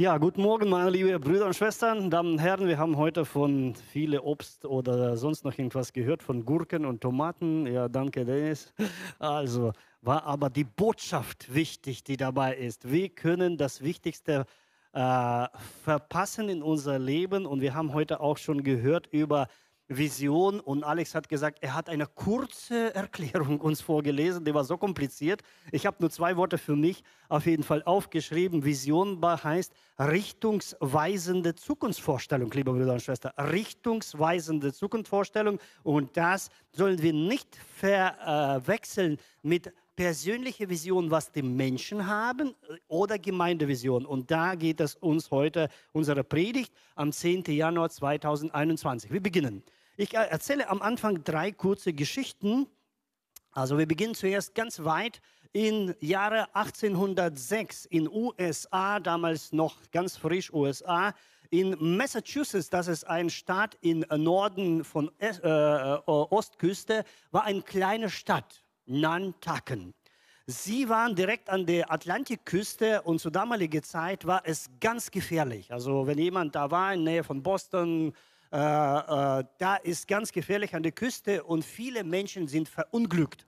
Ja, guten Morgen, meine lieben Brüder und Schwestern, Damen und Herren. Wir haben heute von viele Obst oder sonst noch irgendwas gehört, von Gurken und Tomaten. Ja, danke, Dennis. Also war aber die Botschaft wichtig, die dabei ist. Wir können das Wichtigste äh, verpassen in unser Leben und wir haben heute auch schon gehört über Vision und Alex hat gesagt, er hat eine kurze Erklärung uns vorgelesen, die war so kompliziert. Ich habe nur zwei Worte für mich auf jeden Fall aufgeschrieben. Vision heißt richtungsweisende Zukunftsvorstellung, liebe Brüder und Schwestern. Richtungsweisende Zukunftsvorstellung und das sollen wir nicht verwechseln mit persönliche Vision, was die Menschen haben oder Gemeindevision. Und da geht es uns heute, unsere Predigt am 10. Januar 2021. Wir beginnen. Ich erzähle am Anfang drei kurze Geschichten. Also wir beginnen zuerst ganz weit in Jahre 1806 in USA, damals noch ganz frisch USA. In Massachusetts, das ist ein Staat im Norden von äh, äh, Ostküste, war eine kleine Stadt, Nantucket. Sie waren direkt an der Atlantikküste und zur damaligen Zeit war es ganz gefährlich. Also wenn jemand da war in der Nähe von Boston, äh, äh, da ist ganz gefährlich an der Küste und viele Menschen sind verunglückt.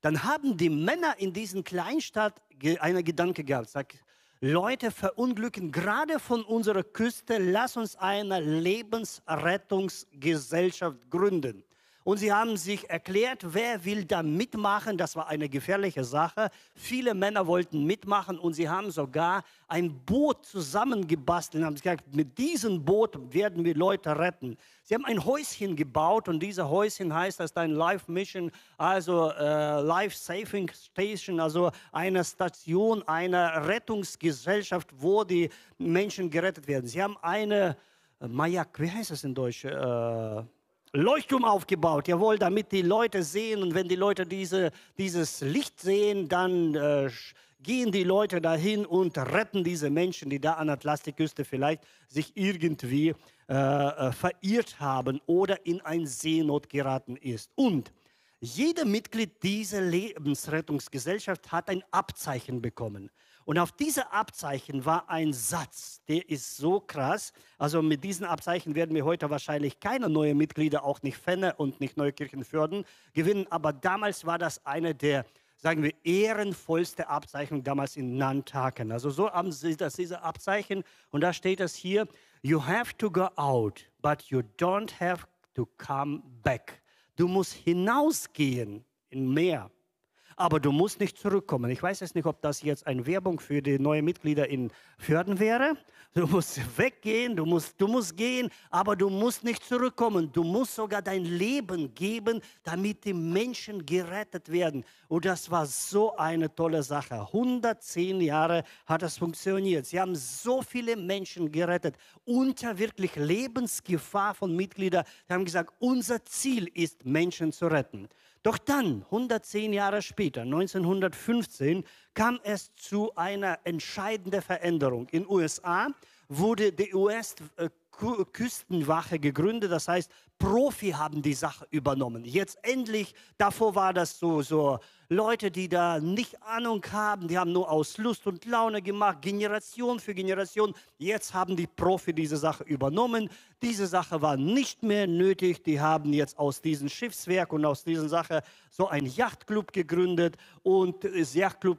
Dann haben die Männer in diesen Kleinstadt einen Gedanke gehabt, sagt, Leute verunglücken gerade von unserer Küste, lass uns eine Lebensrettungsgesellschaft gründen. Und sie haben sich erklärt, wer will da mitmachen. Das war eine gefährliche Sache. Viele Männer wollten mitmachen und sie haben sogar ein Boot zusammengebastelt und haben gesagt, mit diesem Boot werden wir Leute retten. Sie haben ein Häuschen gebaut und dieses Häuschen heißt, das ein Life Mission, also äh, Life Saving Station, also eine Station einer Rettungsgesellschaft, wo die Menschen gerettet werden. Sie haben eine äh, Majak, wie heißt das in Deutsch? Äh, Leuchtturm aufgebaut, jawohl, damit die Leute sehen und wenn die Leute diese, dieses Licht sehen, dann äh, gehen die Leute dahin und retten diese Menschen, die da an der Atlantikküste vielleicht sich irgendwie äh, äh, verirrt haben oder in ein Seenot geraten ist. Und jeder Mitglied dieser Lebensrettungsgesellschaft hat ein Abzeichen bekommen. Und auf diese Abzeichen war ein Satz, der ist so krass. Also mit diesen Abzeichen werden wir heute wahrscheinlich keine neuen Mitglieder, auch nicht Fenne und nicht Neukirchenfürden gewinnen. Aber damals war das eine der, sagen wir, ehrenvollste Abzeichen damals in Nantaken. Also so haben sie das, diese Abzeichen. Und da steht es hier, you have to go out, but you don't have to come back. Du musst hinausgehen in Meer aber du musst nicht zurückkommen. Ich weiß jetzt nicht, ob das jetzt eine Werbung für die neuen Mitglieder in Förden wäre. Du musst weggehen, du musst, du musst gehen, aber du musst nicht zurückkommen. Du musst sogar dein Leben geben, damit die Menschen gerettet werden. Und das war so eine tolle Sache. 110 Jahre hat das funktioniert. Sie haben so viele Menschen gerettet unter wirklich Lebensgefahr von Mitgliedern. Sie haben gesagt, unser Ziel ist, Menschen zu retten. Doch dann, 110 Jahre später, 1915, kam es zu einer entscheidenden Veränderung. In den USA wurde die US-Küstenwache gegründet, das heißt, Profi haben die Sache übernommen. Jetzt endlich, davor war das so, so Leute, die da nicht Ahnung haben, die haben nur aus Lust und Laune gemacht, Generation für Generation. Jetzt haben die Profi diese Sache übernommen. Diese Sache war nicht mehr nötig. Die haben jetzt aus diesem Schiffswerk und aus dieser Sache so ein Yachtclub gegründet. Und das Yachtclub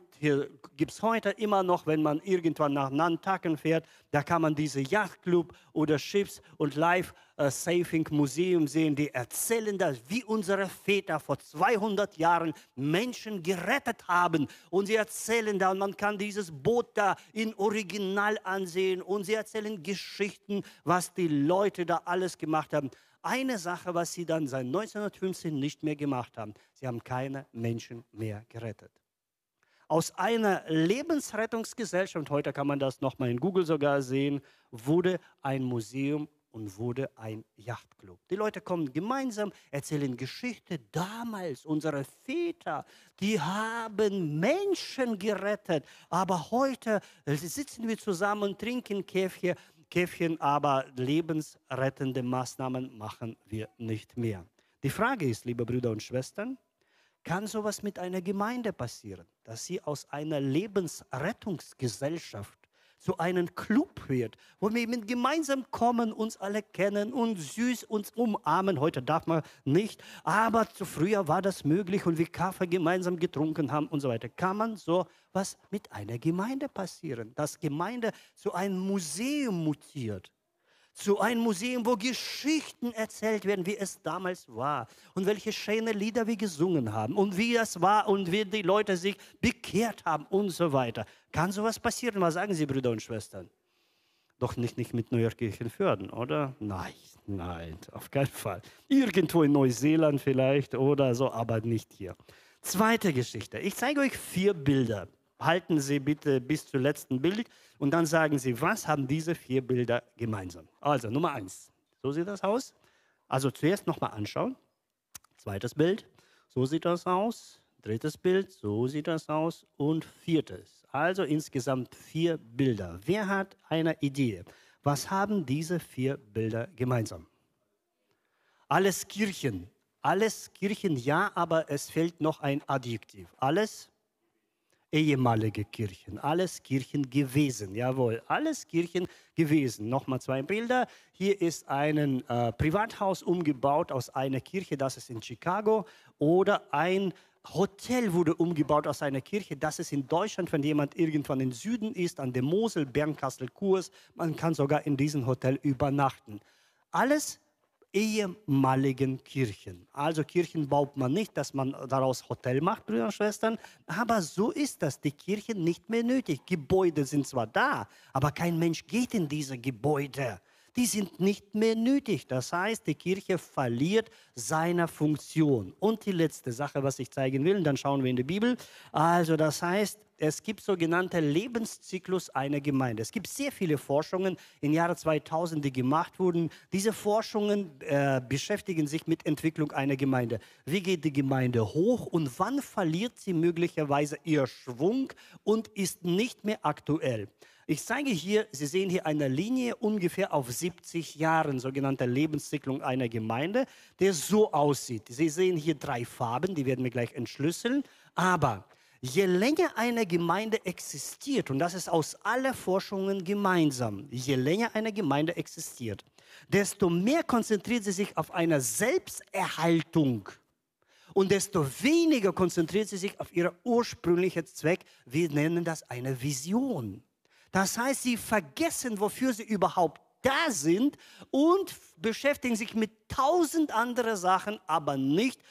gibt es heute immer noch, wenn man irgendwann nach Nantucket fährt. Da kann man diese Yachtclub oder Schiffs- und Live- äh, sehen, die erzählen das, wie unsere Väter vor 200 Jahren Menschen gerettet haben. Und sie erzählen da, und man kann dieses Boot da in Original ansehen. Und sie erzählen Geschichten, was die Leute da alles gemacht haben. Eine Sache, was sie dann seit 1915 nicht mehr gemacht haben, sie haben keine Menschen mehr gerettet aus einer Lebensrettungsgesellschaft, heute kann man das nochmal in Google sogar sehen, wurde ein Museum und wurde ein Yachtclub. Die Leute kommen gemeinsam, erzählen Geschichte. Damals, unsere Väter, die haben Menschen gerettet. Aber heute sitzen wir zusammen und trinken Käffchen, Käffchen, aber lebensrettende Maßnahmen machen wir nicht mehr. Die Frage ist, liebe Brüder und Schwestern, kann sowas mit einer Gemeinde passieren, dass sie aus einer Lebensrettungsgesellschaft zu einem Club wird, wo wir gemeinsam kommen, uns alle kennen und süß uns umarmen. Heute darf man nicht, aber zu früher war das möglich und wir Kaffee gemeinsam getrunken haben und so weiter. Kann man so was mit einer Gemeinde passieren, dass Gemeinde zu einem Museum mutiert? Zu einem Museum, wo Geschichten erzählt werden, wie es damals war und welche schöne Lieder wir gesungen haben und wie es war und wie die Leute sich bekehrt haben und so weiter. Kann sowas passieren? Was sagen Sie, Brüder und Schwestern? Doch nicht, nicht mit Neuerkirchenförden, oder? Nein, nein, auf keinen Fall. Irgendwo in Neuseeland vielleicht oder so, aber nicht hier. Zweite Geschichte. Ich zeige euch vier Bilder. Halten Sie bitte bis zum letzten Bild und dann sagen Sie, was haben diese vier Bilder gemeinsam? Also Nummer eins, so sieht das aus. Also zuerst nochmal anschauen. Zweites Bild, so sieht das aus. Drittes Bild, so sieht das aus. Und viertes. Also insgesamt vier Bilder. Wer hat eine Idee? Was haben diese vier Bilder gemeinsam? Alles Kirchen. Alles Kirchen, ja, aber es fehlt noch ein Adjektiv. Alles ehemalige Kirchen, alles Kirchen gewesen, jawohl, alles Kirchen gewesen. Nochmal zwei Bilder. Hier ist ein äh, Privathaus umgebaut aus einer Kirche, das ist in Chicago, oder ein Hotel wurde umgebaut aus einer Kirche. Das ist in Deutschland, wenn jemand irgendwann im Süden ist, an der Mosel, Bernkastel, Kurs. Man kann sogar in diesem Hotel übernachten. Alles ehemaligen Kirchen. Also Kirchen baut man nicht, dass man daraus Hotel macht, Brüder und Schwestern, aber so ist das. Die Kirchen nicht mehr nötig. Gebäude sind zwar da, aber kein Mensch geht in diese Gebäude die sind nicht mehr nötig. Das heißt, die Kirche verliert seine Funktion. Und die letzte Sache, was ich zeigen will, dann schauen wir in die Bibel. Also das heißt, es gibt sogenannte Lebenszyklus einer Gemeinde. Es gibt sehr viele Forschungen im Jahre 2000, die gemacht wurden. Diese Forschungen äh, beschäftigen sich mit Entwicklung einer Gemeinde. Wie geht die Gemeinde hoch und wann verliert sie möglicherweise ihr Schwung und ist nicht mehr aktuell? Ich zeige hier, Sie sehen hier eine Linie ungefähr auf 70 Jahren, sogenannte Lebenszyklung einer Gemeinde, der so aussieht. Sie sehen hier drei Farben, die werden wir gleich entschlüsseln. Aber je länger eine Gemeinde existiert, und das ist aus aller Forschungen gemeinsam, je länger eine Gemeinde existiert, desto mehr konzentriert sie sich auf eine Selbsterhaltung und desto weniger konzentriert sie sich auf ihren ursprünglichen Zweck. Wir nennen das eine Vision. Das heißt, sie vergessen, wofür sie überhaupt da sind und beschäftigen sich mit tausend anderen Sachen, aber nicht,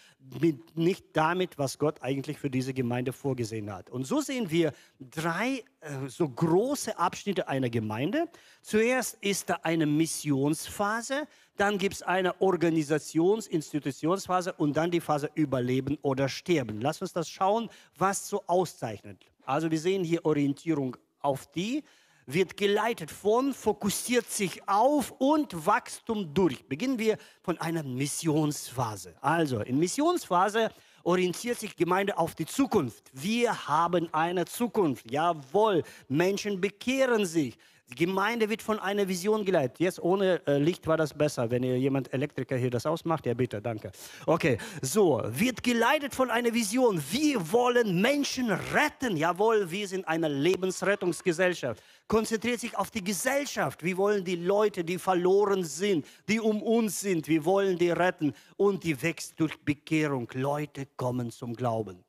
mit, nicht damit, was Gott eigentlich für diese Gemeinde vorgesehen hat. Und so sehen wir drei äh, so große Abschnitte einer Gemeinde. Zuerst ist da eine Missionsphase, dann gibt es eine Organisations-, Institutionsphase und dann die Phase Überleben oder Sterben. Lass uns das schauen, was so auszeichnet. Also wir sehen hier Orientierung auf die, wird geleitet von, fokussiert sich auf und Wachstum durch. Beginnen wir von einer Missionsphase. Also in Missionsphase orientiert sich Gemeinde auf die Zukunft. Wir haben eine Zukunft. Jawohl, Menschen bekehren sich. Die Gemeinde wird von einer Vision geleitet. Jetzt ohne äh, Licht war das besser. Wenn ihr jemand Elektriker hier das ausmacht, ja bitte, danke. Okay, so, wird geleitet von einer Vision. Wir wollen Menschen retten. Jawohl, wir sind eine Lebensrettungsgesellschaft. Konzentriert sich auf die Gesellschaft. Wir wollen die Leute, die verloren sind, die um uns sind, wir wollen die retten. Und die wächst durch Bekehrung. Leute kommen zum Glauben.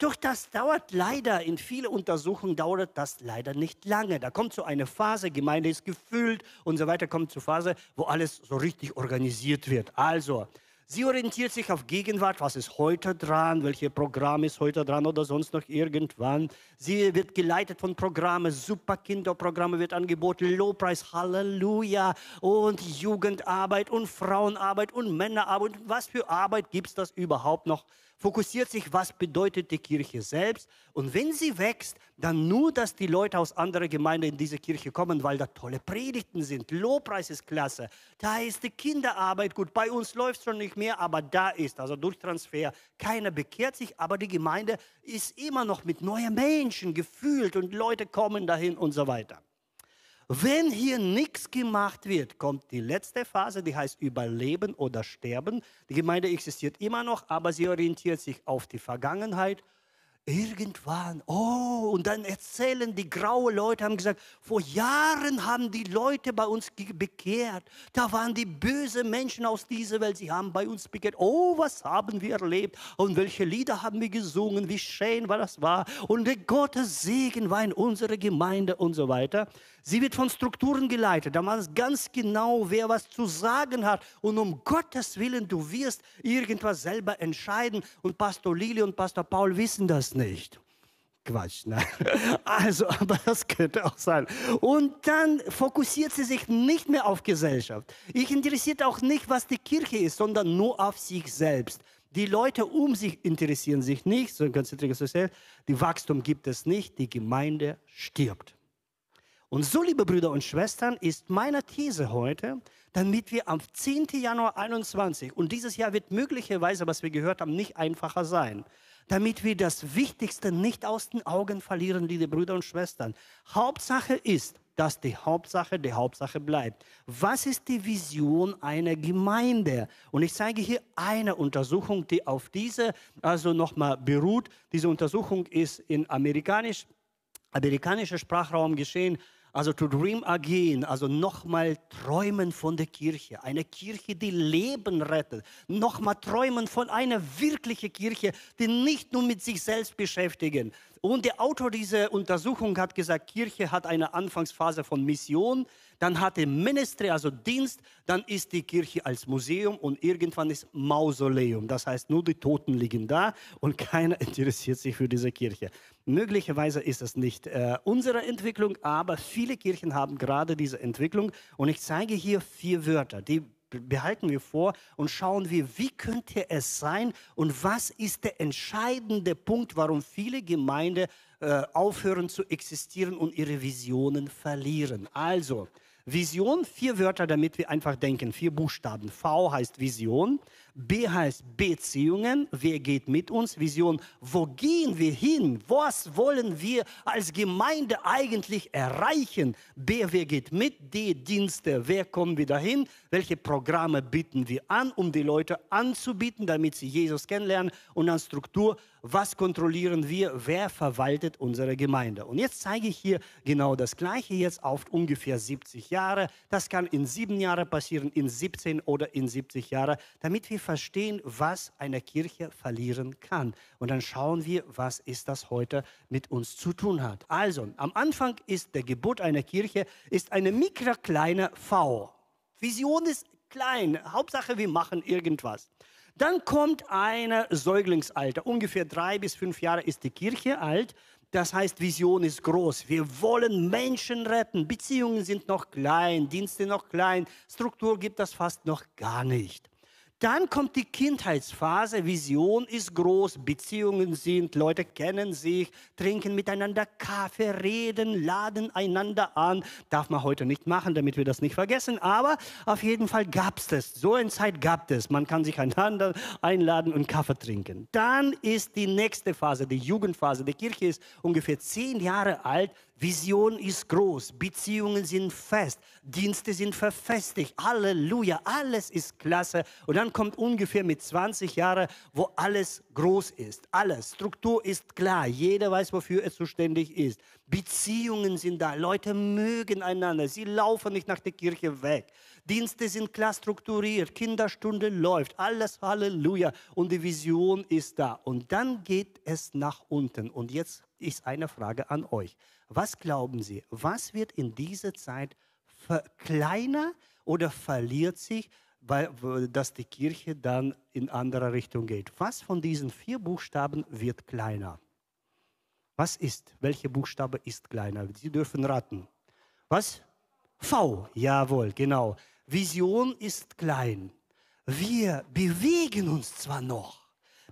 Doch das dauert leider, in vielen Untersuchungen dauert das leider nicht lange. Da kommt so eine Phase, Gemeinde ist gefüllt und so weiter, kommt zur Phase, wo alles so richtig organisiert wird. Also, sie orientiert sich auf Gegenwart, was ist heute dran, welche Programm ist heute dran oder sonst noch irgendwann. Sie wird geleitet von Programmen, super Kinderprogramme wird angeboten, Lobpreis, Halleluja und Jugendarbeit und Frauenarbeit und Männerarbeit. Was für Arbeit gibt es das überhaupt noch? Fokussiert sich, was bedeutet die Kirche selbst. Und wenn sie wächst, dann nur, dass die Leute aus anderen Gemeinden in diese Kirche kommen, weil da tolle Predigten sind. Lobpreis ist klasse. Da ist die Kinderarbeit gut. Bei uns läuft es schon nicht mehr, aber da ist, also durch Transfer, keiner bekehrt sich, aber die Gemeinde ist immer noch mit neuen Menschen gefühlt und Leute kommen dahin und so weiter. Wenn hier nichts gemacht wird, kommt die letzte Phase, die heißt Überleben oder Sterben. Die Gemeinde existiert immer noch, aber sie orientiert sich auf die Vergangenheit. irgendwann, oh, und dann erzählen die grauen Leute, haben gesagt, vor Jahren haben die Leute bei uns bekehrt. Da waren die bösen Menschen aus dieser Welt, sie haben bei uns bekehrt. Oh, was haben wir erlebt und welche Lieder haben wir gesungen, wie schön war das war. Und der Gottes Segen war in unserer Gemeinde und so weiter. Sie wird von Strukturen geleitet. Da weiß ganz genau, wer was zu sagen hat. Und um Gottes Willen, du wirst irgendwas selber entscheiden. Und Pastor Lili und Pastor Paul wissen das nicht. Quatsch, ne? Also, aber das könnte auch sein. Und dann fokussiert sie sich nicht mehr auf Gesellschaft. Ich interessiert auch nicht, was die Kirche ist, sondern nur auf sich selbst. Die Leute um sich interessieren sich nicht, so konzentriert sich selbst. Die Wachstum gibt es nicht, die Gemeinde stirbt. Und so, liebe Brüder und Schwestern, ist meine These heute, damit wir am 10. Januar 21, und dieses Jahr wird möglicherweise, was wir gehört haben, nicht einfacher sein, damit wir das Wichtigste nicht aus den Augen verlieren, liebe Brüder und Schwestern. Hauptsache ist, dass die Hauptsache die Hauptsache bleibt. Was ist die Vision einer Gemeinde? Und ich zeige hier eine Untersuchung, die auf diese also nochmal beruht. Diese Untersuchung ist in amerikanisch, amerikanischer Sprachraum geschehen also to dream again, also nochmal träumen von der Kirche. Eine Kirche, die Leben rettet. Nochmal träumen von einer wirklichen Kirche, die nicht nur mit sich selbst beschäftigen. Und der Autor dieser Untersuchung hat gesagt, Kirche hat eine Anfangsphase von Mission, dann hat er Ministry, also Dienst, dann ist die Kirche als Museum und irgendwann ist Mausoleum. Das heißt, nur die Toten liegen da und keiner interessiert sich für diese Kirche. Möglicherweise ist es nicht äh, unsere Entwicklung, aber viele Kirchen haben gerade diese Entwicklung. Und ich zeige hier vier Wörter, die behalten wir vor und schauen wir, wie könnte es sein und was ist der entscheidende Punkt, warum viele Gemeinden äh, aufhören zu existieren und ihre Visionen verlieren. Also, Vision, vier Wörter, damit wir einfach denken, vier Buchstaben. V heißt Vision, B heißt Beziehungen, wer geht mit uns? Vision, wo gehen wir hin? Was wollen wir als Gemeinde eigentlich erreichen? B, wer geht mit? D, Dienste, wer kommen wir dahin? Welche Programme bieten wir an, um die Leute anzubieten, damit sie Jesus kennenlernen? Und dann Struktur, was kontrollieren wir? Wer verwaltet unsere Gemeinde? Und jetzt zeige ich hier genau das Gleiche jetzt auf ungefähr 70 Jahre. Das kann in sieben Jahren passieren, in 17 oder in 70 Jahren, damit wir verstehen, was eine Kirche verlieren kann. Und dann schauen wir, was ist das heute mit uns zu tun hat. Also, am Anfang ist der Geburt einer Kirche ist eine mikrokleine V. Vision ist klein. Hauptsache, wir machen irgendwas. Dann kommt ein Säuglingsalter. Ungefähr drei bis fünf Jahre ist die Kirche alt. Das heißt, Vision ist groß. Wir wollen Menschen retten. Beziehungen sind noch klein, Dienste noch klein, Struktur gibt das fast noch gar nicht. Dann kommt die Kindheitsphase, Vision ist groß, Beziehungen sind, Leute kennen sich, trinken miteinander Kaffee, reden, laden einander an. Darf man heute nicht machen, damit wir das nicht vergessen, aber auf jeden Fall gab es das. So eine Zeit gab es. Man kann sich einander einladen und Kaffee trinken. Dann ist die nächste Phase, die Jugendphase. Die Kirche ist ungefähr zehn Jahre alt. Vision ist groß, Beziehungen sind fest, Dienste sind verfestigt, Halleluja, alles ist klasse. Und dann kommt ungefähr mit 20 Jahren, wo alles groß ist, alles, Struktur ist klar, jeder weiß, wofür er zuständig ist. Beziehungen sind da, Leute mögen einander, sie laufen nicht nach der Kirche weg. Dienste sind klar strukturiert, Kinderstunde läuft, alles Halleluja und die Vision ist da. Und dann geht es nach unten. Und jetzt ist eine Frage an euch. Was glauben Sie, was wird in dieser Zeit kleiner oder verliert sich, weil dass die Kirche dann in andere Richtung geht? Was von diesen vier Buchstaben wird kleiner? Was ist? Welche Buchstabe ist kleiner? Sie dürfen raten. Was? V. Jawohl, genau. Vision ist klein. Wir bewegen uns zwar noch,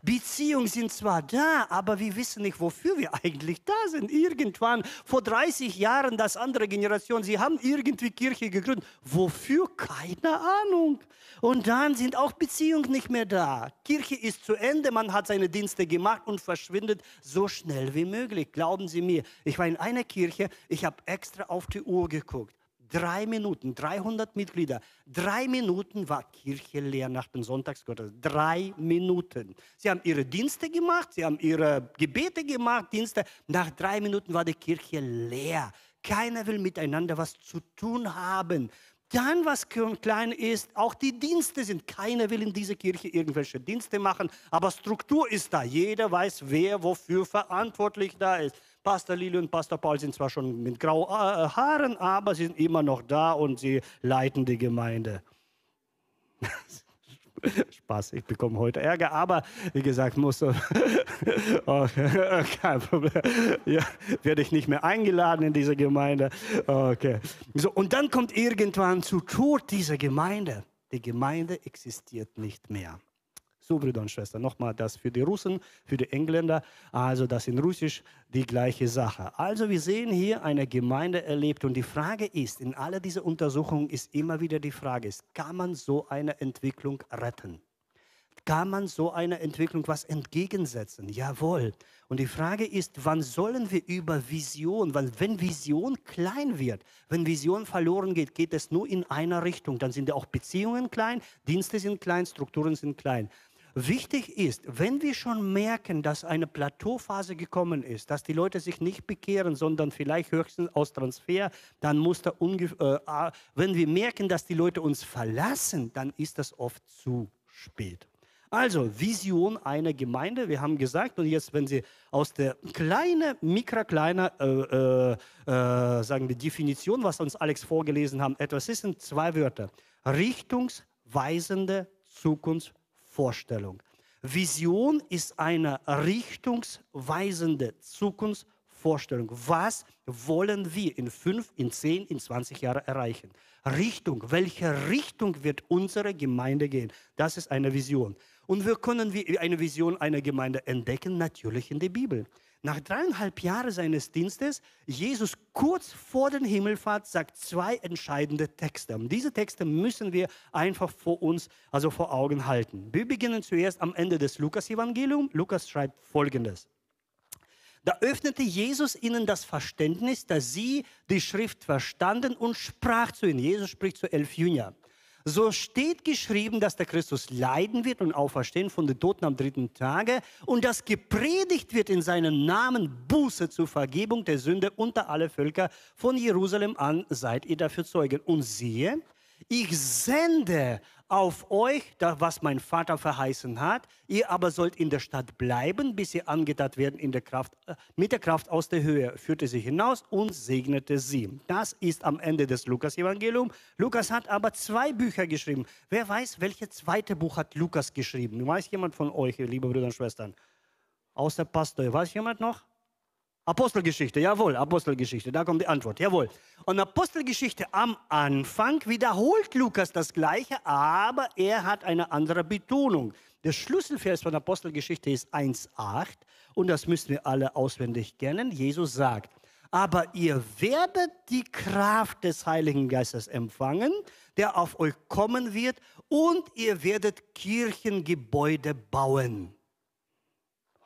Beziehungen sind zwar da, aber wir wissen nicht, wofür wir eigentlich da sind. Irgendwann, vor 30 Jahren, das andere Generation, sie haben irgendwie Kirche gegründet. Wofür? Keine Ahnung. Und dann sind auch Beziehungen nicht mehr da. Kirche ist zu Ende, man hat seine Dienste gemacht und verschwindet so schnell wie möglich. Glauben Sie mir, ich war in einer Kirche, ich habe extra auf die Uhr geguckt. Drei Minuten, 300 Mitglieder. Drei Minuten war Kirche leer nach dem Sonntagsgottesdienst. Drei Minuten. Sie haben ihre Dienste gemacht, sie haben ihre Gebete gemacht, Dienste. Nach drei Minuten war die Kirche leer. Keiner will miteinander was zu tun haben. Dann, was klein ist, auch die Dienste sind. Keiner will in dieser Kirche irgendwelche Dienste machen, aber Struktur ist da. Jeder weiß, wer wofür verantwortlich da ist. Pastor Lili und Pastor Paul sind zwar schon mit grauen äh, Haaren, aber sie sind immer noch da und sie leiten die Gemeinde. Spaß, ich bekomme heute Ärger, aber wie gesagt, muss okay, kein Problem. Ja, werde ich nicht mehr eingeladen in diese Gemeinde. Okay. So, und dann kommt irgendwann zu Tod diese Gemeinde. Die Gemeinde existiert nicht mehr. So, Brüder und Schwestern, nochmal das für die Russen, für die Engländer, also das in Russisch die gleiche Sache. Also wir sehen hier eine Gemeinde erlebt und die Frage ist, in aller dieser Untersuchungen ist immer wieder die Frage, ist, kann man so eine Entwicklung retten? Kann man so einer Entwicklung was entgegensetzen? Jawohl. Und die Frage ist, wann sollen wir über Vision, weil wenn Vision klein wird, wenn Vision verloren geht, geht es nur in einer Richtung. Dann sind ja auch Beziehungen klein, Dienste sind klein, Strukturen sind klein. Wichtig ist, wenn wir schon merken, dass eine Plateauphase gekommen ist, dass die Leute sich nicht bekehren, sondern vielleicht höchstens aus Transfer, dann muss da äh, wenn wir merken, dass die Leute uns verlassen, dann ist das oft zu spät. Also Vision einer Gemeinde, wir haben gesagt, und jetzt, wenn Sie aus der kleinen, mikrokleiner, äh, äh, äh, sagen wir, Definition, was uns Alex vorgelesen haben, etwas ist in zwei Wörter. Richtungsweisende Zukunft Vorstellung. Vision ist eine richtungsweisende Zukunftsvorstellung. Was wollen wir in fünf, in zehn, in 20 Jahren erreichen? Richtung, welche Richtung wird unsere Gemeinde gehen? Das ist eine Vision. Und wir können eine Vision einer Gemeinde entdecken? Natürlich in der Bibel. Nach dreieinhalb Jahren seines Dienstes, Jesus kurz vor der Himmelfahrt sagt zwei entscheidende Texte. Und diese Texte müssen wir einfach vor uns, also vor Augen halten. Wir beginnen zuerst am Ende des Lukas-Evangeliums. Lukas schreibt Folgendes. Da öffnete Jesus ihnen das Verständnis, dass sie die Schrift verstanden und sprach zu ihnen. Jesus spricht zu elf Jüngern. So steht geschrieben, dass der Christus leiden wird und auferstehen von den Toten am dritten Tage und dass gepredigt wird in seinem Namen Buße zur Vergebung der Sünde unter alle Völker. Von Jerusalem an seid ihr dafür Zeugen. Und siehe, ich sende auf euch, was mein Vater verheißen hat. Ihr aber sollt in der Stadt bleiben, bis ihr angetan werden in der Kraft, äh, mit der Kraft aus der Höhe. Führte sie hinaus und segnete sie. Das ist am Ende des Lukas-Evangeliums. Lukas hat aber zwei Bücher geschrieben. Wer weiß, welches zweite Buch hat Lukas geschrieben? Weiß jemand von euch, liebe Brüder und Schwestern? Außer Pastor. Weiß jemand noch? Apostelgeschichte, jawohl, Apostelgeschichte, da kommt die Antwort, jawohl. Und Apostelgeschichte am Anfang wiederholt Lukas das Gleiche, aber er hat eine andere Betonung. Der Schlüsselvers von Apostelgeschichte ist 1,8 und das müssen wir alle auswendig kennen. Jesus sagt, aber ihr werdet die Kraft des Heiligen Geistes empfangen, der auf euch kommen wird, und ihr werdet Kirchengebäude bauen.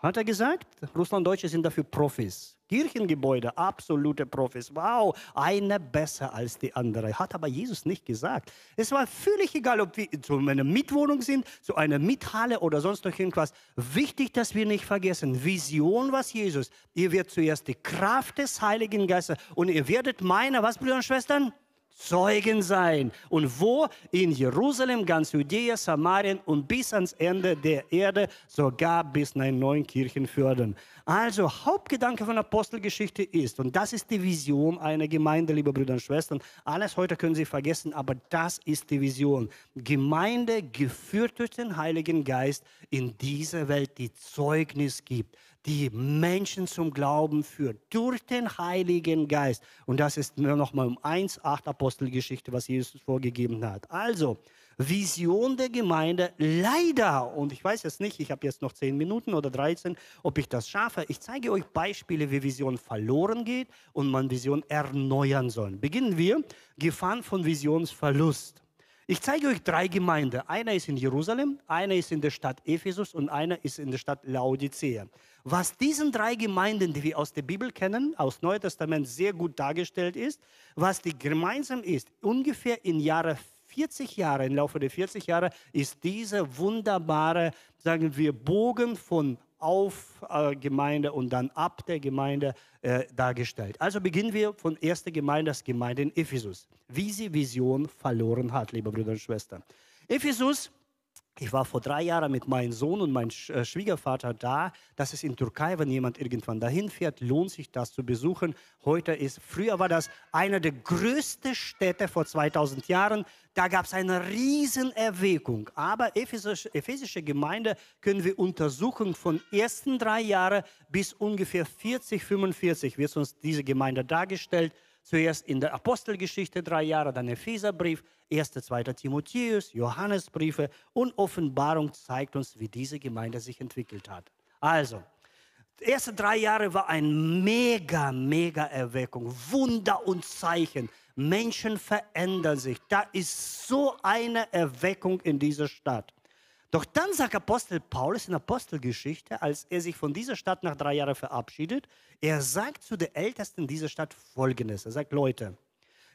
Hat er gesagt? Russlanddeutsche sind dafür Profis. Kirchengebäude, absolute Profis. Wow, eine besser als die andere. Hat aber Jesus nicht gesagt. Es war völlig egal, ob wir zu einer Mitwohnung sind, zu einer Mithalle oder sonst noch irgendwas. Wichtig, dass wir nicht vergessen, Vision was Jesus. Ihr werdet zuerst die Kraft des Heiligen Geistes und ihr werdet meine, was Brüder und Schwestern? Zeugen sein. Und wo? In Jerusalem, ganz Judäa, Samarien und bis ans Ende der Erde, sogar bis nach neuen Kirchen fördern. Also Hauptgedanke von Apostelgeschichte ist, und das ist die Vision einer Gemeinde, liebe Brüder und Schwestern, alles heute können Sie vergessen, aber das ist die Vision. Gemeinde geführt durch den Heiligen Geist in dieser Welt, die Zeugnis gibt die Menschen zum Glauben führt durch den Heiligen Geist. Und das ist nur noch mal um 1,8 Apostelgeschichte, was Jesus vorgegeben hat. Also, Vision der Gemeinde, leider, und ich weiß jetzt nicht, ich habe jetzt noch 10 Minuten oder 13, ob ich das schaffe. Ich zeige euch Beispiele, wie Vision verloren geht und man Vision erneuern soll. Beginnen wir, Gefahren von Visionsverlust. Ich zeige euch drei Gemeinden. Einer ist in Jerusalem, einer ist in der Stadt Ephesus und einer ist in der Stadt Laodicea. Was diesen drei Gemeinden, die wir aus der Bibel kennen, aus Neuen Testament sehr gut dargestellt ist, was die gemeinsam ist, ungefähr in Jahre 40 Jahre, im Laufe der 40 Jahre, ist dieser wunderbare, sagen wir, Bogen von auf äh, Gemeinde und dann ab der Gemeinde äh, dargestellt. Also beginnen wir von erster Gemeinde, das Gemeinde in Ephesus, wie sie Vision verloren hat, liebe Brüder und Schwestern. Ephesus ich war vor drei Jahren mit meinem Sohn und meinem äh, Schwiegervater da. Das ist in Türkei, wenn jemand irgendwann dahin fährt, lohnt sich das zu besuchen. Heute ist, früher war das eine der größten Städte vor 2000 Jahren. Da gab es eine riesen Erweckung. Aber ephesische, ephesische Gemeinde können wir untersuchen von ersten drei Jahren bis ungefähr 40, 45 wird uns diese Gemeinde dargestellt. Zuerst in der Apostelgeschichte drei Jahre, dann Epheserbrief, 1., 2. Timotheus, Johannesbriefe und Offenbarung zeigt uns, wie diese Gemeinde sich entwickelt hat. Also, die ersten drei Jahre war ein mega, mega Erweckung, Wunder und Zeichen. Menschen verändern sich. Da ist so eine Erweckung in dieser Stadt. Doch dann sagt Apostel Paulus in Apostelgeschichte, als er sich von dieser Stadt nach drei Jahren verabschiedet, er sagt zu den Ältesten dieser Stadt Folgendes. Er sagt, Leute,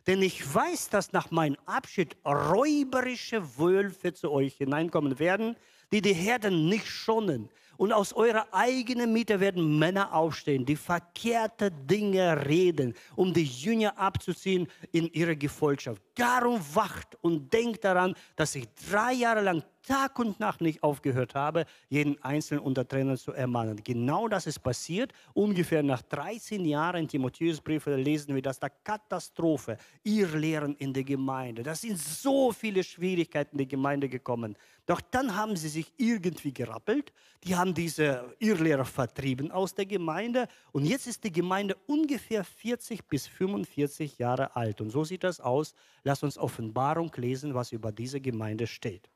denn ich weiß, dass nach meinem Abschied räuberische Wölfe zu euch hineinkommen werden, die die Herden nicht schonen. Und aus eurer eigenen Mitte werden Männer aufstehen, die verkehrte Dinge reden, um die Jünger abzuziehen in ihre Gefolgschaft. Darum wacht und denkt daran, dass ich drei Jahre lang Tag und Nacht nicht aufgehört habe, jeden Einzelnen unter Tränen zu ermahnen. Genau das ist passiert. Ungefähr nach 13 Jahren Timotheusbriefe lesen wir, dass da Katastrophe, ihr Lehren in der Gemeinde. Da sind so viele Schwierigkeiten in die Gemeinde gekommen. Doch dann haben sie sich irgendwie gerappelt. Die haben diese Irrlehrer vertrieben aus der Gemeinde. Und jetzt ist die Gemeinde ungefähr 40 bis 45 Jahre alt. Und so sieht das aus. Lass uns Offenbarung lesen, was über diese Gemeinde steht.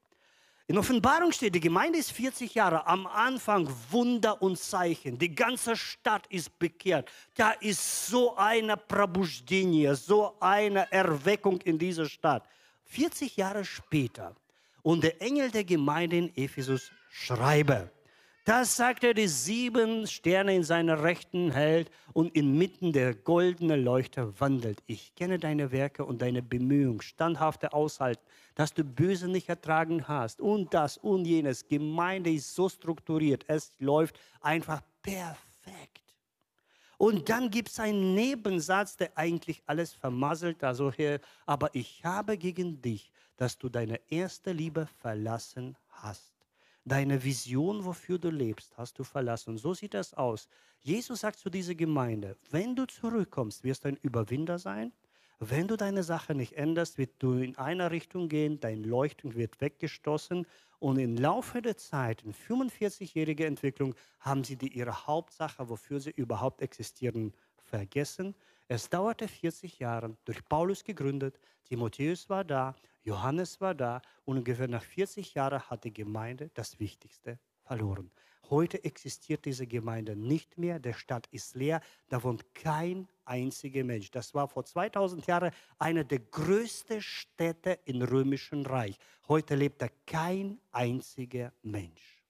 In Offenbarung steht, die Gemeinde ist 40 Jahre, am Anfang Wunder und Zeichen. Die ganze Stadt ist bekehrt. Da ist so eine Prabujdinie, so eine Erweckung in dieser Stadt. 40 Jahre später und der Engel der Gemeinde in Ephesus schreibe, das sagt er, die sieben Sterne in seiner Rechten hält und inmitten der goldenen Leuchter wandelt. Ich kenne deine Werke und deine Bemühungen, standhafte Aushalten, dass du Böse nicht ertragen hast und das und jenes. Gemeinde ist so strukturiert, es läuft einfach perfekt. Und dann gibt es einen Nebensatz, der eigentlich alles vermasselt. Also hier, aber ich habe gegen dich, dass du deine erste Liebe verlassen hast. Deine Vision, wofür du lebst, hast du verlassen. so sieht das aus. Jesus sagt zu dieser Gemeinde, wenn du zurückkommst, wirst du ein Überwinder sein. Wenn du deine Sache nicht änderst, wird du in einer Richtung gehen, dein Leuchten wird weggestoßen und im Laufe der Zeit, in 45-jähriger Entwicklung, haben sie die, ihre Hauptsache, wofür sie überhaupt existieren, vergessen. Es dauerte 40 Jahre, durch Paulus gegründet, Timotheus war da Johannes war da und ungefähr nach 40 Jahren hat die Gemeinde das Wichtigste verloren. Heute existiert diese Gemeinde nicht mehr, der Stadt ist leer, da wohnt kein einziger Mensch. Das war vor 2000 Jahren eine der größten Städte im römischen Reich. Heute lebt da kein einziger Mensch,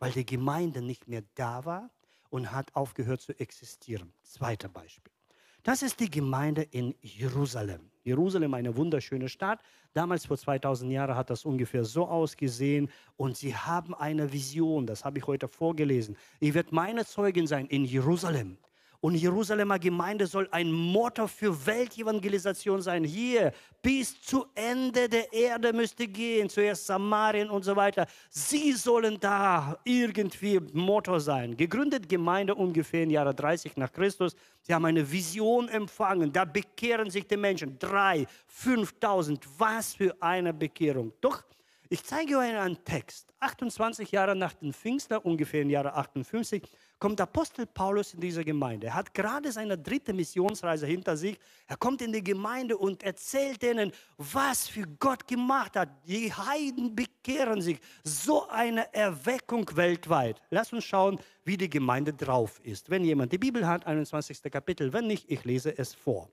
weil die Gemeinde nicht mehr da war und hat aufgehört zu existieren. Zweiter Beispiel. Das ist die Gemeinde in Jerusalem. Jerusalem, eine wunderschöne Stadt. Damals vor 2000 Jahren hat das ungefähr so ausgesehen. Und sie haben eine Vision, das habe ich heute vorgelesen. Ich werde meine Zeugin sein in Jerusalem. Und Jerusalemer Gemeinde soll ein Motto für Weltevangelisation sein. Hier bis zu Ende der Erde müsste gehen, zuerst Samarien und so weiter. Sie sollen da irgendwie Motto sein. Gegründet Gemeinde ungefähr im Jahre 30 nach Christus. Sie haben eine Vision empfangen. Da bekehren sich die Menschen. Drei, 5000. Was für eine Bekehrung. Doch ich zeige euch einen Text. 28 Jahre nach dem Pfingster, ungefähr im Jahre 58, kommt Apostel Paulus in diese Gemeinde. Er hat gerade seine dritte Missionsreise hinter sich. Er kommt in die Gemeinde und erzählt ihnen, was für Gott gemacht hat. Die Heiden bekehren sich. So eine Erweckung weltweit. Lass uns schauen, wie die Gemeinde drauf ist. Wenn jemand die Bibel hat, 21. Kapitel. Wenn nicht, ich lese es vor.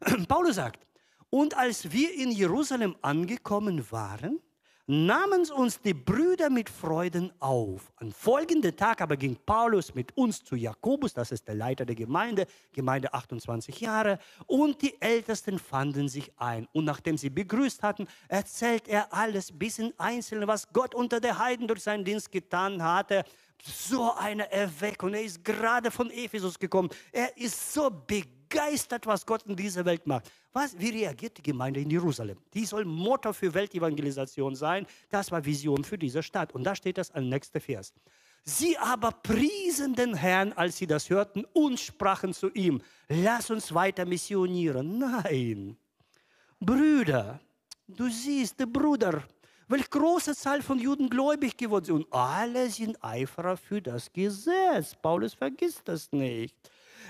Paulus sagt, Und als wir in Jerusalem angekommen waren, nahmen uns die Brüder mit Freuden auf. Am folgenden Tag aber ging Paulus mit uns zu Jakobus, das ist der Leiter der Gemeinde, Gemeinde 28 Jahre, und die Ältesten fanden sich ein. Und nachdem sie begrüßt hatten, erzählt er alles bis in Einzelnen, was Gott unter der Heiden durch seinen Dienst getan hatte. So eine Erweckung. Er ist gerade von Ephesus gekommen. Er ist so begeistert, was Gott in dieser Welt macht. Was, wie reagiert die Gemeinde in Jerusalem? Die soll Motor für Weltevangelisation sein. Das war Vision für diese Stadt. Und da steht das als nächster Vers. Sie aber priesen den Herrn, als sie das hörten, und sprachen zu ihm, lass uns weiter missionieren. Nein, Brüder, du siehst, der Bruder, welche große Zahl von Juden gläubig geworden sind. Und alle sind Eiferer für das Gesetz. Paulus vergisst das nicht.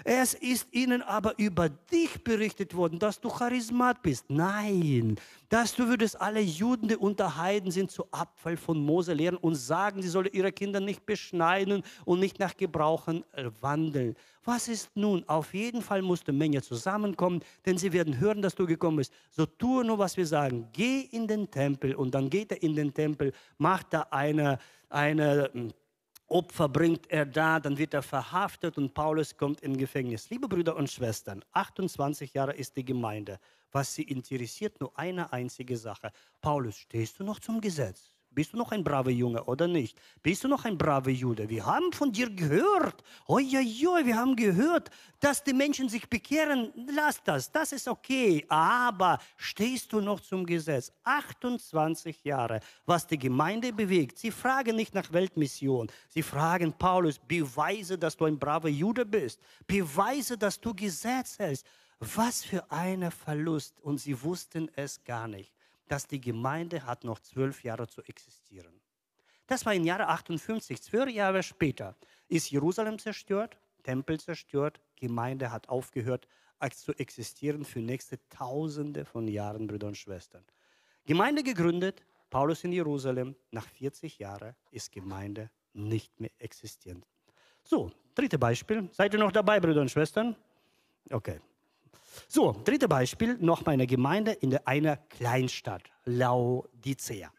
Es ist ihnen aber über dich berichtet worden, dass du Charismat bist. Nein, dass du würdest alle Juden, die unter Heiden sind, zu Abfall von Mose lehren und sagen, sie sollen ihre Kinder nicht beschneiden und nicht nach Gebrauchen wandeln. Was ist nun? Auf jeden Fall muss die Menge zusammenkommen, denn sie werden hören, dass du gekommen bist. So tue nur, was wir sagen. Geh in den Tempel und dann geht er in den Tempel, macht da eine, eine hm, Opfer bringt er da, dann wird er verhaftet und Paulus kommt in Gefängnis. Liebe Brüder und Schwestern, 28 Jahre ist die Gemeinde. Was sie interessiert, nur eine einzige Sache. Paulus, stehst du noch zum Gesetz? Bist du noch ein braver Junge oder nicht? Bist du noch ein braver Jude? Wir haben von dir gehört. Ojojoj, wir haben gehört, dass die Menschen sich bekehren. Lass das, das ist okay. Aber stehst du noch zum Gesetz? 28 Jahre, was die Gemeinde bewegt. Sie fragen nicht nach Weltmission. Sie fragen Paulus, beweise, dass du ein braver Jude bist. Beweise, dass du Gesetz hältst. Was für ein Verlust. Und sie wussten es gar nicht dass die Gemeinde hat noch zwölf Jahre zu existieren. Das war im Jahre 58, zwölf Jahre später ist Jerusalem zerstört, Tempel zerstört, Gemeinde hat aufgehört zu existieren für nächste Tausende von Jahren, Brüder und Schwestern. Gemeinde gegründet, Paulus in Jerusalem, nach 40 Jahren ist Gemeinde nicht mehr existierend. So, dritte Beispiel. Seid ihr noch dabei, Brüder und Schwestern? Okay, so, dritte Beispiel, noch mal eine Gemeinde in einer Kleinstadt, Laodicea.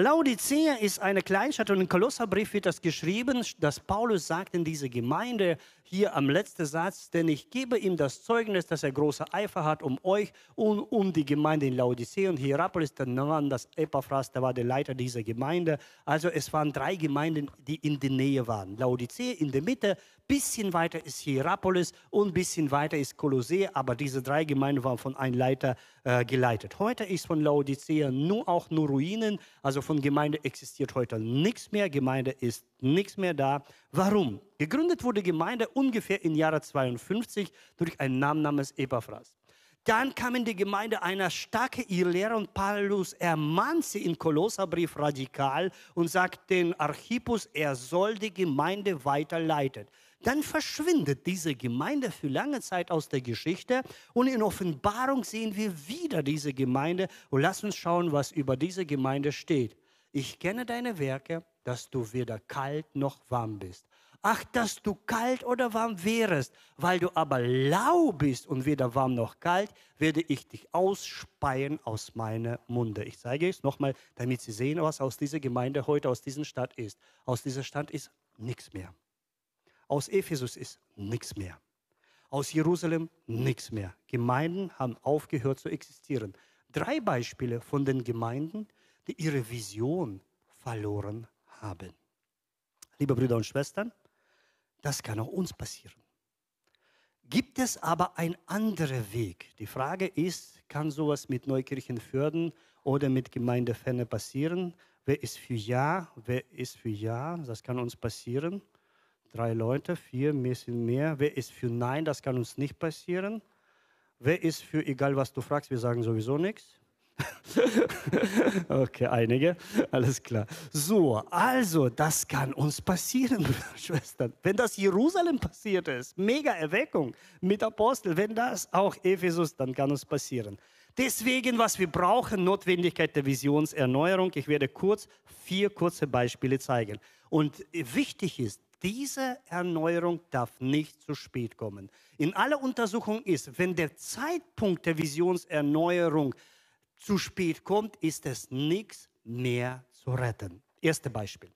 Laodicea ist eine Kleinstadt und im Kolosserbrief wird das geschrieben, dass Paulus sagt in diese Gemeinde, hier am letzten Satz, denn ich gebe ihm das Zeugnis, dass er große Eifer hat um euch und um die Gemeinde in Laodicea und Hierapolis, der Mann, das Epaphras, der war der Leiter dieser Gemeinde. Also es waren drei Gemeinden, die in der Nähe waren. Laodicea in der Mitte, bisschen weiter ist Hierapolis und ein bisschen weiter ist Kolossee, aber diese drei Gemeinden waren von einem Leiter äh, geleitet. Heute ist von Laodicea nur auch nur Ruinen, also von Gemeinde existiert heute nichts mehr, Gemeinde ist nichts mehr da. Warum? Gegründet wurde Gemeinde ungefähr im Jahre 52 durch einen Namen namens Epaphras. Dann kam in die Gemeinde einer starke Irrlehrer und Paulus ermahnt sie im Kolosserbrief radikal und sagt den Archippus, er soll die Gemeinde weiterleiten. Dann verschwindet diese Gemeinde für lange Zeit aus der Geschichte und in Offenbarung sehen wir wieder diese Gemeinde und lass uns schauen, was über diese Gemeinde steht. Ich kenne deine Werke, dass du weder kalt noch warm bist. Ach, dass du kalt oder warm wärest, weil du aber lau bist und weder warm noch kalt, werde ich dich ausspeien aus meiner Munde. Ich zeige es nochmal, damit Sie sehen, was aus dieser Gemeinde heute, aus dieser Stadt ist. Aus dieser Stadt ist nichts mehr. Aus Ephesus ist nichts mehr. Aus Jerusalem nichts mehr. Gemeinden haben aufgehört zu existieren. Drei Beispiele von den Gemeinden, die ihre Vision verloren haben. Liebe Brüder und Schwestern, das kann auch uns passieren. Gibt es aber einen anderen Weg? Die Frage ist, kann sowas mit Neukirchenfürden oder mit Gemeindeferne passieren? Wer ist für Ja? Wer ist für Ja? Das kann uns passieren. Drei Leute, vier, ein bisschen mehr. Wer ist für Nein? Das kann uns nicht passieren. Wer ist für egal, was du fragst, wir sagen sowieso nichts? okay, einige, alles klar. So, also, das kann uns passieren, Schwestern. Wenn das Jerusalem passiert ist, mega Erweckung mit Apostel, wenn das auch Ephesus, dann kann uns passieren. Deswegen, was wir brauchen, Notwendigkeit der Visionserneuerung. Ich werde kurz vier kurze Beispiele zeigen. Und wichtig ist, diese Erneuerung darf nicht zu spät kommen. In aller Untersuchung ist, wenn der Zeitpunkt der Visionserneuerung zu spät kommt, ist es nichts mehr zu retten. Erste Beispiel.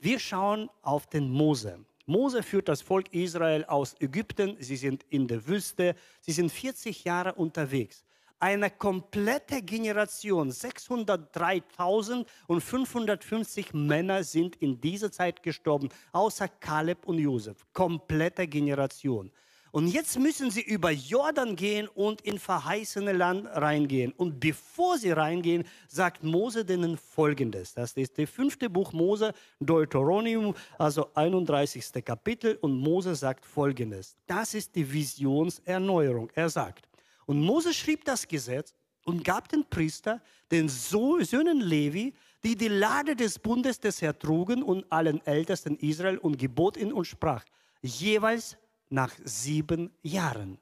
Wir schauen auf den Mose. Mose führt das Volk Israel aus Ägypten. Sie sind in der Wüste. Sie sind 40 Jahre unterwegs. Eine komplette Generation, 603.000 und 550 Männer sind in dieser Zeit gestorben, außer Kaleb und Josef. Komplette Generation. Und jetzt müssen sie über Jordan gehen und in verheißene Land reingehen. Und bevor sie reingehen, sagt Mose denen Folgendes. Das ist das fünfte Buch Mose, Deuteronomium, also 31. Kapitel. Und Mose sagt Folgendes. Das ist die Visionserneuerung. Er sagt, und Mose schrieb das Gesetz und gab den Priester, den Söhnen Levi, die die Lade des Bundes des Herrn trugen und allen Ältesten Israel und gebot ihn und sprach, jeweils nach sieben Jahren.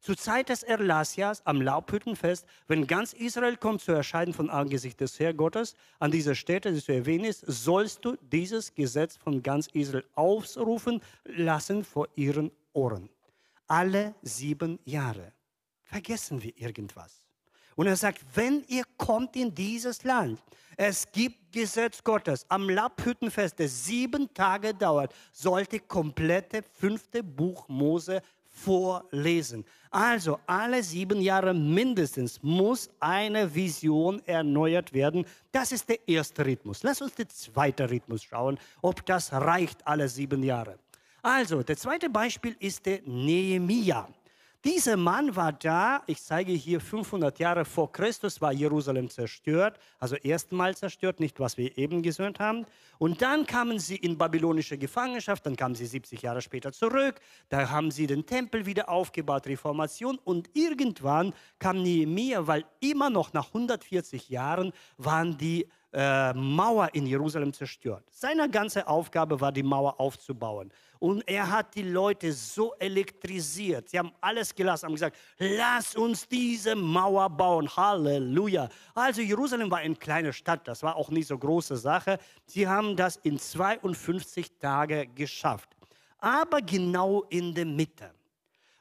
Zur Zeit des Erlassias am Laubhüttenfest, wenn ganz Israel kommt zu erscheinen von Angesicht des Herrn Gottes, an dieser Stätte, die zu erwähnen ist, sollst du dieses Gesetz von ganz Israel ausrufen lassen vor ihren Ohren. Alle sieben Jahre. Vergessen wir irgendwas. Und er sagt, wenn ihr kommt in dieses Land, es gibt Gesetz Gottes. Am Laubhüttenfest, das sieben Tage dauert, sollte komplette fünfte Buch Mose vorlesen. Also alle sieben Jahre mindestens muss eine Vision erneuert werden. Das ist der erste Rhythmus. Lass uns den zweiten Rhythmus schauen, ob das reicht alle sieben Jahre. Also, der zweite Beispiel ist der Nehemiah. Dieser Mann war da, ich zeige hier 500 Jahre vor Christus war Jerusalem zerstört, also erstmal zerstört, nicht was wir eben gesehen haben. Und dann kamen sie in babylonische Gefangenschaft, dann kamen sie 70 Jahre später zurück, da haben sie den Tempel wieder aufgebaut, Reformation und irgendwann kam Nehemiah, weil immer noch nach 140 Jahren waren die äh, Mauer in Jerusalem zerstört. Seine ganze Aufgabe war, die Mauer aufzubauen. Und er hat die Leute so elektrisiert. Sie haben alles gelassen, haben gesagt, lass uns diese Mauer bauen. Halleluja. Also Jerusalem war eine kleine Stadt, das war auch nicht so große Sache. Sie haben das in 52 Tagen geschafft. Aber genau in der Mitte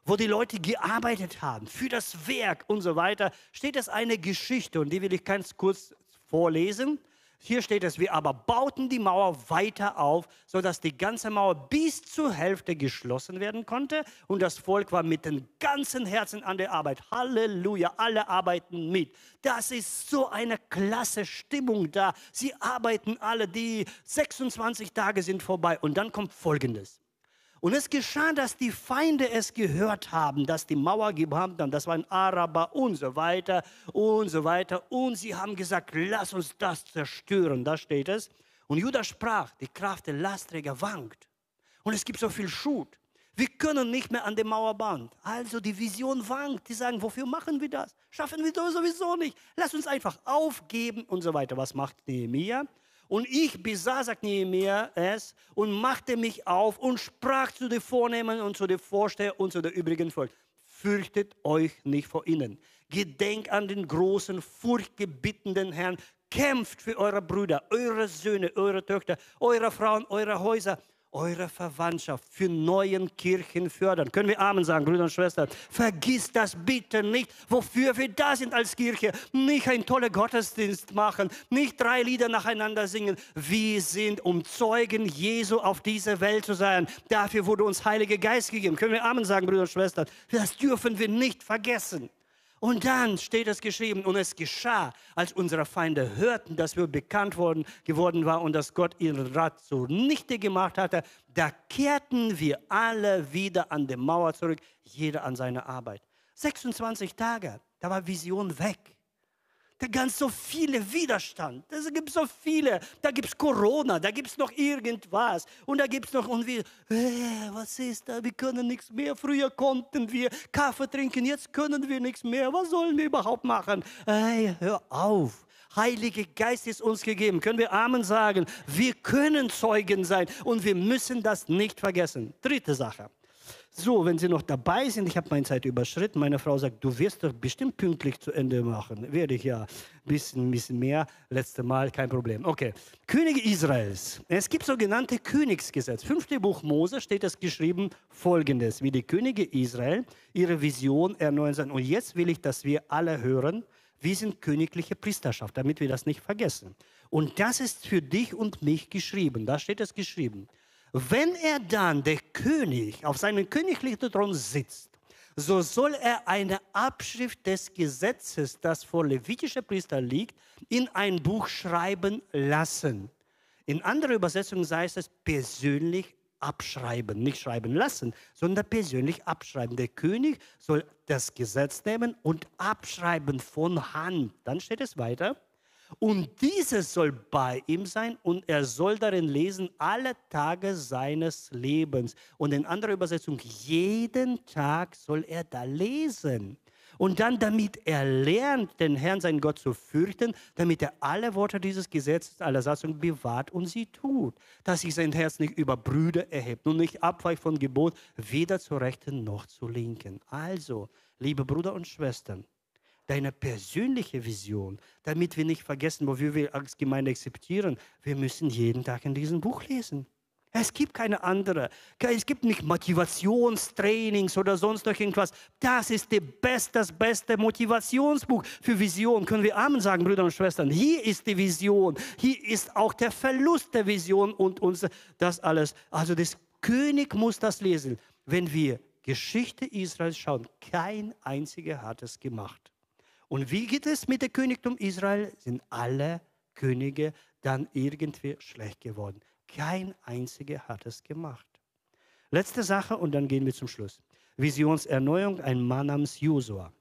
wo die Leute gearbeitet haben für das Werk und so weiter, steht es eine Geschichte und die will ich ganz kurz vorlesen. Hier steht es, wir aber bauten die Mauer weiter auf, sodass die ganze Mauer bis zur Hälfte geschlossen werden konnte und das Volk war mit dem ganzen Herzen an der Arbeit. Halleluja, alle arbeiten mit. Das ist so eine klasse Stimmung da. Sie arbeiten alle, die 26 Tage sind vorbei und dann kommt Folgendes. Und es geschah, dass die Feinde es gehört haben, dass die Mauer gebrannt haben, das waren Araber und so weiter und so weiter. Und sie haben gesagt, lass uns das zerstören, da steht es. Und Judas sprach, die Kraft der Lastträger wankt. Und es gibt so viel Schut. Wir können nicht mehr an der Mauer bauen. Also die Vision wankt. Die sagen, wofür machen wir das? Schaffen wir das sowieso nicht. Lass uns einfach aufgeben und so weiter. Was macht Nehemiah? Und ich besah, sagt Nehemiah es, und machte mich auf und sprach zu den Vornehmen und zu den Vorstehern und zu den übrigen Volk. Fürchtet euch nicht vor ihnen. Gedenkt an den großen, furchtgebittenden Herrn. Kämpft für eure Brüder, eure Söhne, eure Töchter, eure Frauen, eure Häuser eure Verwandtschaft für neuen Kirchen fördern. Können wir Amen sagen, Brüder und Schwestern? Vergiss das bitte nicht, wofür wir da sind als Kirche. Nicht ein toller Gottesdienst machen, nicht drei Lieder nacheinander singen. Wir sind, um Zeugen Jesu auf dieser Welt zu sein. Dafür wurde uns Heiliger Geist gegeben. Können wir Amen sagen, Brüder und Schwestern? Das dürfen wir nicht vergessen. Und dann steht es geschrieben, und es geschah, als unsere Feinde hörten, dass wir bekannt worden, geworden waren und dass Gott ihren Rat zunichte gemacht hatte, da kehrten wir alle wieder an die Mauer zurück, jeder an seine Arbeit. 26 Tage, da war Vision weg. Da ganz so viele Widerstand. Es gibt so viele. Da gibt es Corona, da gibt es noch irgendwas. Und da gibt es noch, und wir, äh, was ist da? Wir können nichts mehr. Früher konnten wir Kaffee trinken, jetzt können wir nichts mehr. Was sollen wir überhaupt machen? Ey, hör auf. Heilige Geist ist uns gegeben. Können wir Amen sagen? Wir können Zeugen sein und wir müssen das nicht vergessen. Dritte Sache. So, wenn Sie noch dabei sind, ich habe meine Zeit überschritten. Meine Frau sagt, du wirst doch bestimmt pünktlich zu Ende machen. Werde ich ja. Bisschen, bisschen mehr. Letzte Mal, kein Problem. Okay. Könige Israels. Es gibt sogenannte Königsgesetz. Fünfte Buch Mose steht es geschrieben folgendes, wie die Könige Israel ihre Vision erneuern sollen. Und jetzt will ich, dass wir alle hören, wir sind königliche Priesterschaft, damit wir das nicht vergessen. Und das ist für dich und mich geschrieben. Da steht es geschrieben. Wenn er dann, der König, auf seinem königlichen Thron sitzt, so soll er eine Abschrift des Gesetzes, das vor levitischer Priester liegt, in ein Buch schreiben lassen. In anderer Übersetzung heißt es persönlich abschreiben, nicht schreiben lassen, sondern persönlich abschreiben. Der König soll das Gesetz nehmen und abschreiben von Hand. Dann steht es weiter. Und dieses soll bei ihm sein und er soll darin lesen alle Tage seines Lebens. Und in anderer Übersetzung, jeden Tag soll er da lesen. Und dann, damit er lernt, den Herrn, seinen Gott zu fürchten, damit er alle Worte dieses Gesetzes, aller Satzungen bewahrt und sie tut. Dass sich sein Herz nicht über Brüder erhebt und nicht abweicht von Gebot, weder zur Rechten noch zur Linken. Also, liebe Brüder und Schwestern, deine persönliche Vision, damit wir nicht vergessen, wo wir als Gemeinde akzeptieren. Wir müssen jeden Tag in diesem Buch lesen. Es gibt keine andere. Es gibt nicht Motivationstrainings oder sonst noch irgendwas. Das ist best, das beste Motivationsbuch für Vision. Können wir Amen sagen, Brüder und Schwestern? Hier ist die Vision. Hier ist auch der Verlust der Vision und uns das alles. Also das König muss das lesen. Wenn wir Geschichte Israels schauen, kein einziger hat es gemacht. Und wie geht es mit dem Königtum Israel? Sind alle Könige dann irgendwie schlecht geworden. Kein einziger hat es gemacht. Letzte Sache und dann gehen wir zum Schluss. Visionserneuerung, ein Mann namens Josua.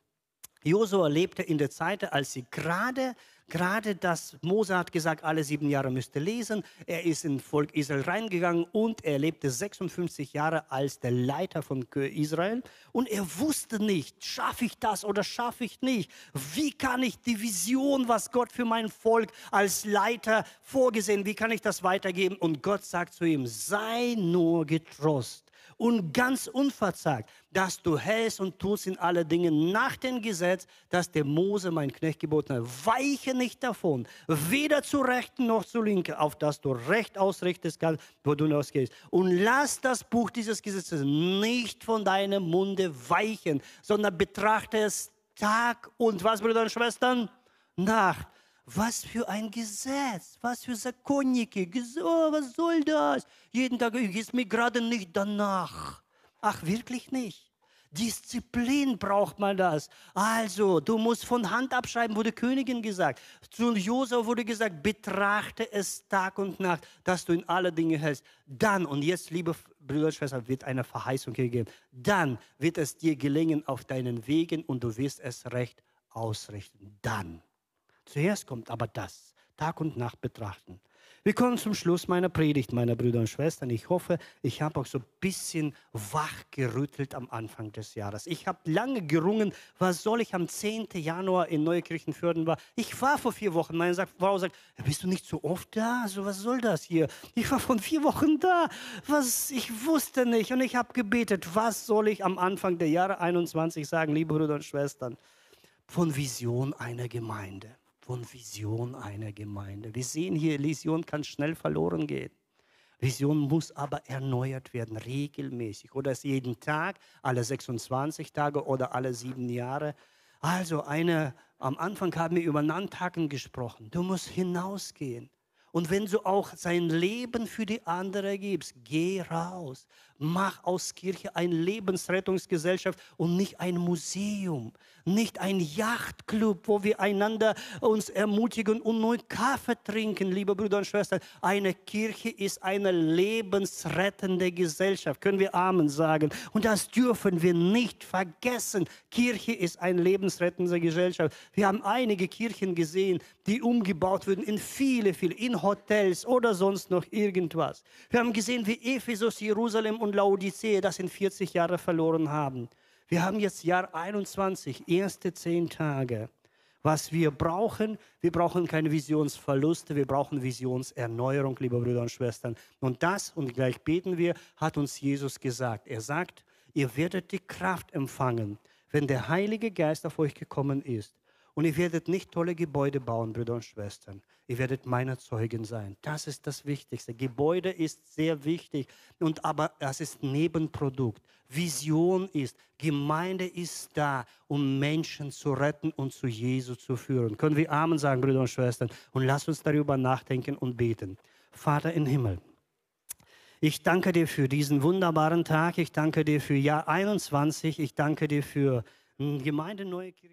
Josua lebte in der Zeit, als sie gerade Gerade das, Mose hat gesagt, alle sieben Jahre müsste lesen. Er ist in Volk Israel reingegangen und er lebte 56 Jahre als der Leiter von Israel. Und er wusste nicht, schaffe ich das oder schaffe ich nicht? Wie kann ich die Vision, was Gott für mein Volk als Leiter vorgesehen, wie kann ich das weitergeben? Und Gott sagt zu ihm, sei nur getrost und ganz unverzagt, dass du hältst und tust in alle Dinge nach dem Gesetz, das der Mose, mein Knecht, geboten hat. Weiche nicht davon, weder zur Rechten noch zur Linken, auf das du Recht ausrichtest kannst, wo du ausgehst. Und lass das Buch dieses Gesetzes nicht von deinem Munde weichen, sondern betrachte es Tag und was, Brüder und Schwestern? Nacht was für ein Gesetz, was für Sakonnike, oh, was soll das? Jeden Tag ist mir gerade nicht danach. Ach, wirklich nicht. Disziplin braucht man das. Also, du musst von Hand abschreiben, wurde Königin gesagt. Zu Josef wurde gesagt, betrachte es Tag und Nacht, dass du in alle Dinge hältst. Dann, und jetzt, liebe Brüder und Schwestern, wird eine Verheißung gegeben. Dann wird es dir gelingen auf deinen Wegen und du wirst es recht ausrichten. Dann. Zuerst kommt aber das, Tag und Nacht betrachten. Wir kommen zum Schluss meiner Predigt, meine Brüder und Schwestern. Ich hoffe, ich habe auch so ein bisschen wachgerüttelt am Anfang des Jahres. Ich habe lange gerungen, was soll ich am 10. Januar in Neukirchenfürden war. Ich war vor vier Wochen. Meine Frau sagt, bist du nicht so oft da? Also was soll das hier? Ich war vor vier Wochen da. Was? Ich wusste nicht und ich habe gebetet, was soll ich am Anfang der Jahre 21 sagen, liebe Brüder und Schwestern? Von Vision einer Gemeinde von Vision einer Gemeinde. Wir sehen hier, Vision kann schnell verloren gehen. Vision muss aber erneuert werden, regelmäßig. Oder es jeden Tag, alle 26 Tage oder alle sieben Jahre. Also eine, am Anfang haben wir über Nanntagen gesprochen. Du musst hinausgehen. Und wenn du auch sein Leben für die andere gibst, geh raus. Mach aus Kirche eine Lebensrettungsgesellschaft und nicht ein Museum, nicht ein Yachtclub, wo wir einander uns ermutigen und nur Kaffee trinken, liebe Brüder und Schwestern. Eine Kirche ist eine lebensrettende Gesellschaft. Können wir Amen sagen? Und das dürfen wir nicht vergessen. Kirche ist eine lebensrettende Gesellschaft. Wir haben einige Kirchen gesehen, die umgebaut wurden in viele, viele, in Hotels oder sonst noch irgendwas. Wir haben gesehen, wie Ephesus, Jerusalem und Laodicea das in 40 Jahren verloren haben. Wir haben jetzt Jahr 21, erste zehn Tage. Was wir brauchen, wir brauchen keine Visionsverluste, wir brauchen Visionserneuerung, liebe Brüder und Schwestern. Und das, und gleich beten wir, hat uns Jesus gesagt. Er sagt, Ihr werdet die Kraft empfangen, wenn der Heilige Geist auf euch gekommen ist. Und ihr werdet nicht tolle Gebäude bauen, Brüder und Schwestern. Ihr werdet meine Zeugen sein. Das ist das Wichtigste. Gebäude ist sehr wichtig, und aber das ist Nebenprodukt. Vision ist, Gemeinde ist da, um Menschen zu retten und zu Jesus zu führen. Können wir Amen sagen, Brüder und Schwestern? Und lasst uns darüber nachdenken und beten. Vater im Himmel. Ich danke dir für diesen wunderbaren Tag. Ich danke dir für Jahr 21. Ich danke dir für hm, Gemeinde Neue Kirche.